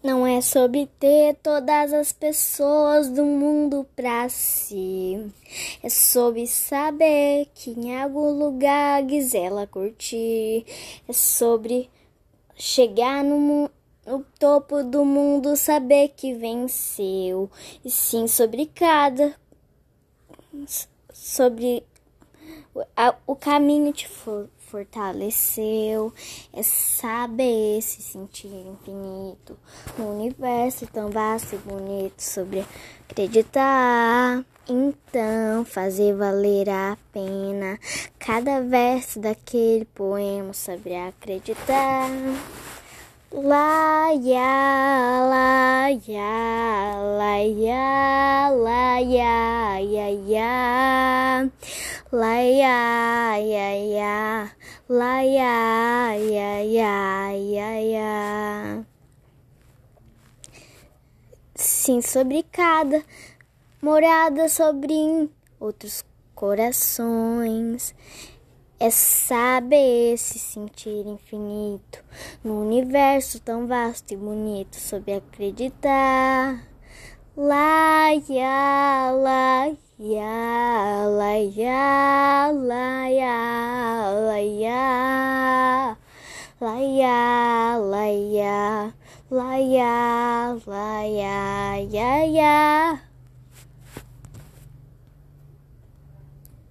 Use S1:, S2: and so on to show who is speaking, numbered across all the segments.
S1: Não é sobre ter todas as pessoas do mundo pra si. É sobre saber que em algum lugar ela curtir. É sobre chegar no, no topo do mundo, saber que venceu. E sim sobre cada. Sobre o caminho te for fortaleceu, é saber se sentir infinito no universo tão vasto e bonito sobre acreditar. Então, fazer valer a pena cada verso daquele poema sobre acreditar. La ya la ya la ya la ya ya ya la ya ya ya la ya ya ya ya Sim, sobre cada morada sobre outros corações é saber se sentir infinito no universo tão vasto e bonito, sob acreditar. Lá, ya, lá, laia, laia, laia, laia, laia.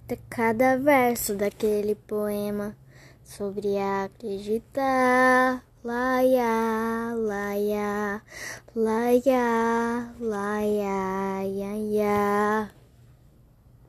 S1: De cada verso daquele poema sobre acreditar, laia, laia, laia, laia.